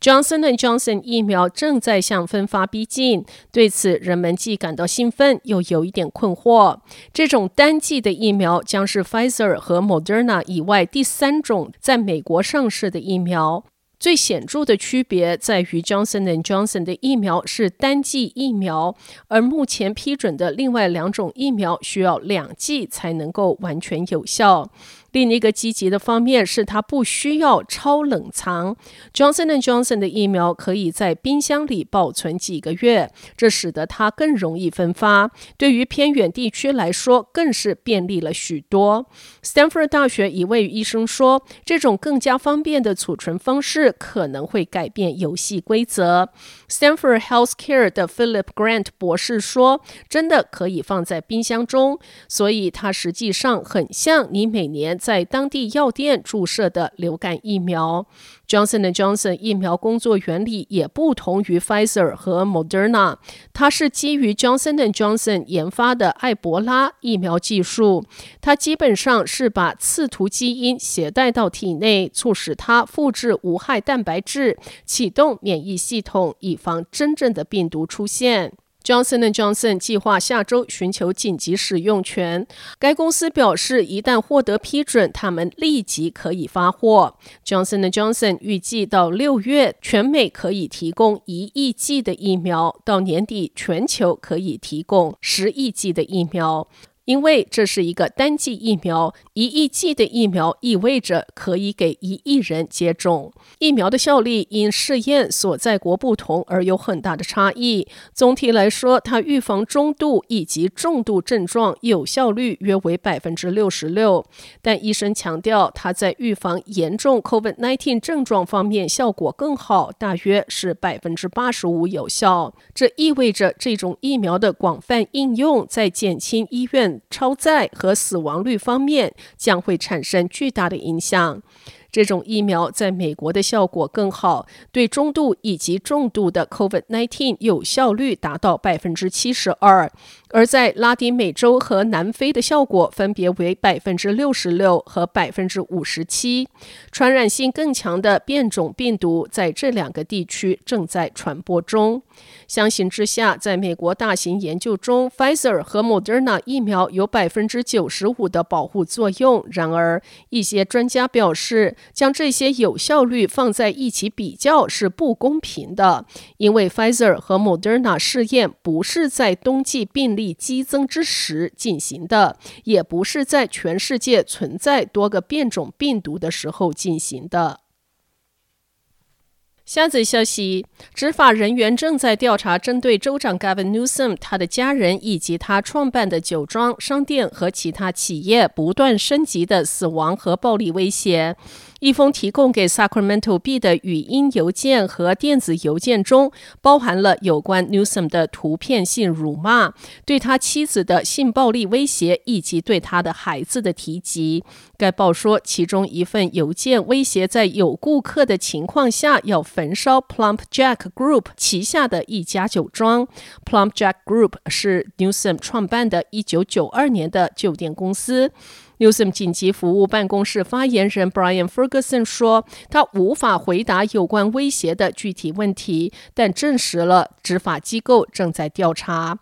Johnson & Johnson 疫苗正在向分发逼近，对此人们既感到兴奋，又有一点困惑。这种单剂的疫苗将是 Pfizer 和 Moderna 以外第三种在美国上市的疫苗。最显著的区别在于，Johnson & Johnson 的疫苗是单剂疫苗，而目前批准的另外两种疫苗需要两剂才能够完全有效。另一个积极的方面是，它不需要超冷藏。Johnson & Johnson 的疫苗可以在冰箱里保存几个月，这使得它更容易分发。对于偏远地区来说，更是便利了许多。Stanford 大学一位医生说：“这种更加方便的储存方式可能会改变游戏规则。” Stanford Healthcare 的 Philip Grant 博士说：“真的可以放在冰箱中，所以它实际上很像你每年。”在当地药店注射的流感疫苗，Johnson & Johnson 疫苗工作原理也不同于 Pfizer 和 Moderna，它是基于 Johnson & Johnson 研发的埃博拉疫苗技术，它基本上是把刺突基因携带到体内，促使它复制无害蛋白质，启动免疫系统，以防真正的病毒出现。Johnson & Johnson 计划下周寻求紧急使用权。该公司表示，一旦获得批准，他们立即可以发货。Johnson & Johnson 预计到六月，全美可以提供一亿剂的疫苗；到年底，全球可以提供十亿剂的疫苗。因为这是一个单剂疫苗，一亿剂的疫苗意味着可以给一亿人接种。疫苗的效力因试验所在国不同而有很大的差异。总体来说，它预防中度以及重度症状有效率约为百分之六十六。但医生强调，它在预防严重 COVID-19 症状方面效果更好，大约是百分之八十五有效。这意味着这种疫苗的广泛应用在减轻医院。超载和死亡率方面将会产生巨大的影响。这种疫苗在美国的效果更好，对中度以及重度的 COVID-19 有效率达到百分之七十二。而在拉丁美洲和南非的效果分别为百分之六十六和百分之五十七。传染性更强的变种病毒在这两个地区正在传播中。相形之下，在美国大型研究中，Pfizer 和 Moderna 疫苗有百分之九十五的保护作用。然而，一些专家表示，将这些有效率放在一起比较是不公平的，因为 Pfizer 和 Moderna 试验不是在冬季病例激增之时进行的，也不是在全世界存在多个变种病毒的时候进行的。下则消息，执法人员正在调查针对州长 Gavin Newsom、他的家人以及他创办的酒庄、商店和其他企业不断升级的死亡和暴力威胁。一封提供给 Sacramento B 的语音邮件和电子邮件中，包含了有关 Newsom 的图片性辱骂、对他妻子的性暴力威胁以及对他的孩子的提及。该报说，其中一份邮件威胁在有顾客的情况下要焚烧 Plump Jack Group 旗下的一家酒庄。Plump Jack Group 是 Newsom 创办的1992年的酒店公司。Newsom 紧急服务办公室发言人 Brian Ferguson 说，他无法回答有关威胁的具体问题，但证实了执法机构正在调查。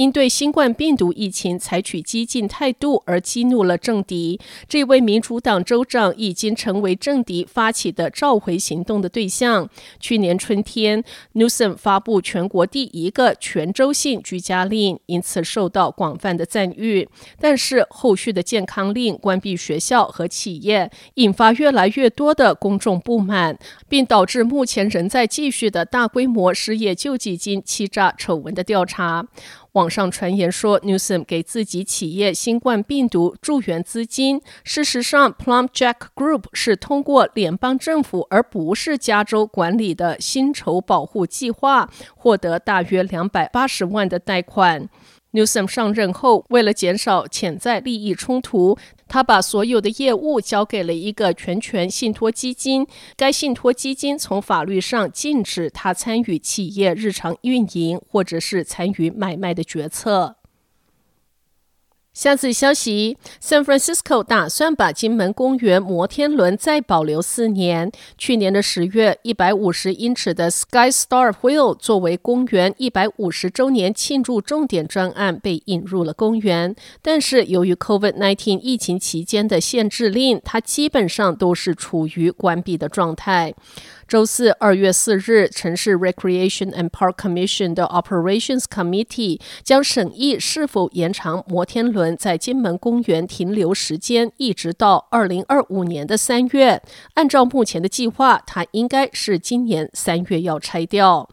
因对新冠病毒疫情采取激进态度而激怒了政敌，这位民主党州长已经成为政敌发起的召回行动的对象。去年春天，Newsom 发布全国第一个全州性居家令，因此受到广泛的赞誉。但是后续的健康令、关闭学校和企业，引发越来越多的公众不满，并导致目前仍在继续的大规模失业救济金欺诈丑闻的调查。网上传言说，Newsom 给自己企业新冠病毒助援资金。事实上，Plum Jack Group 是通过联邦政府而不是加州管理的薪酬保护计划获得大约两百八十万的贷款。Newsom 上任后，为了减少潜在利益冲突，他把所有的业务交给了一个全权信托基金。该信托基金从法律上禁止他参与企业日常运营或者是参与买卖的决策。下次消息：San Francisco 打算把金门公园摩天轮再保留四年。去年的十月，一百五十英尺的 Sky Star Wheel 作为公园一百五十周年庆祝重点专案被引入了公园，但是由于 COVID-19 疫情期间的限制令，它基本上都是处于关闭的状态。周四，二月四日，城市 Recreation and Park Commission 的 Operations Committee 将审议是否延长摩天轮在金门公园停留时间，一直到二零二五年的三月。按照目前的计划，它应该是今年三月要拆掉。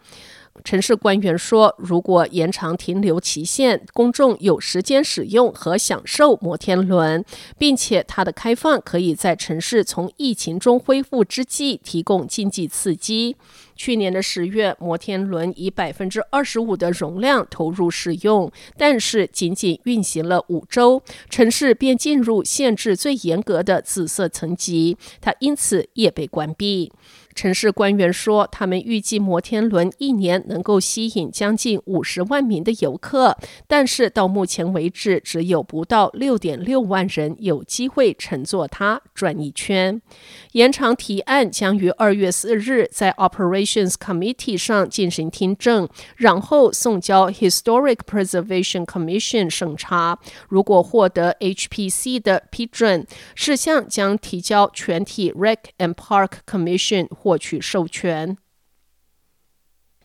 城市官员说，如果延长停留期限，公众有时间使用和享受摩天轮，并且它的开放可以在城市从疫情中恢复之际提供经济刺激。去年的十月，摩天轮以百分之二十五的容量投入使用，但是仅仅运行了五周，城市便进入限制最严格的紫色层级，它因此也被关闭。城市官员说，他们预计摩天轮一年能够吸引将近五十万名的游客，但是到目前为止，只有不到六点六万人有机会乘坐它转一圈。延长提案将于二月四日在 Operation Operations Committee 上进行听证，然后送交 Historic Preservation Commission 审查。如果获得 HPC 的批准，事项将提交全体 Rec and Park Commission。获取授权。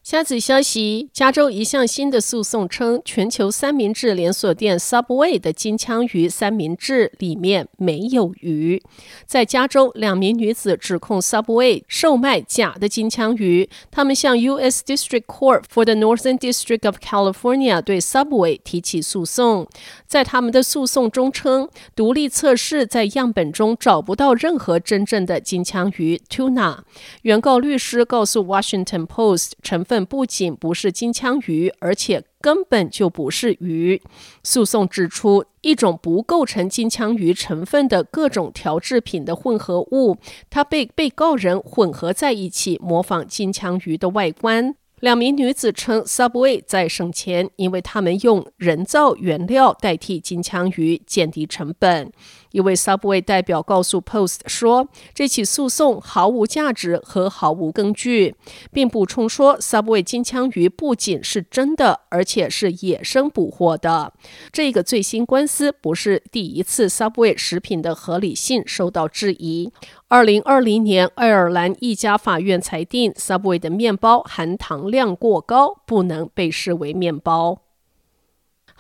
下次消息，加州一项新的诉讼称，全球三明治连锁店 Subway 的金枪鱼三明治里面没有鱼。在加州，两名女子指控 Subway 售卖假的金枪鱼。他们向 U.S. District Court for the Northern District of California 对 Subway 提起诉讼。在他们的诉讼中称，独立测试在样本中找不到任何真正的金枪鱼 Tuna。原告律师告诉 Washington Post 成本不仅不是金枪鱼，而且根本就不是鱼。诉讼指出，一种不构成金枪鱼成分的各种调制品的混合物，它被被告人混合在一起，模仿金枪鱼的外观。两名女子称，Subway 在省钱，因为他们用人造原料代替金枪鱼，降低成本。一位 Subway 代表告诉 Post 说，这起诉讼毫无价值和毫无根据，并补充说，Subway 金枪鱼不仅是真的，而且是野生捕获的。这个最新官司不是第一次 Subway 食品的合理性受到质疑。二零二零年，爱尔兰一家法院裁定，Subway 的面包含糖量过高，不能被视为面包。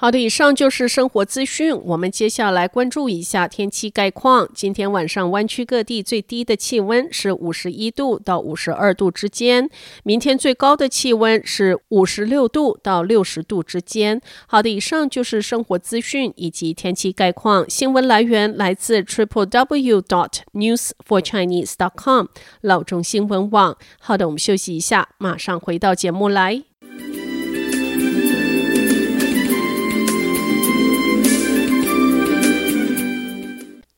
好的，以上就是生活资讯。我们接下来关注一下天气概况。今天晚上湾区各地最低的气温是五十一度到五十二度之间，明天最高的气温是五十六度到六十度之间。好的，以上就是生活资讯以及天气概况。新闻来源来自 triple w dot news for chinese dot com 老中新闻网。好的，我们休息一下，马上回到节目来。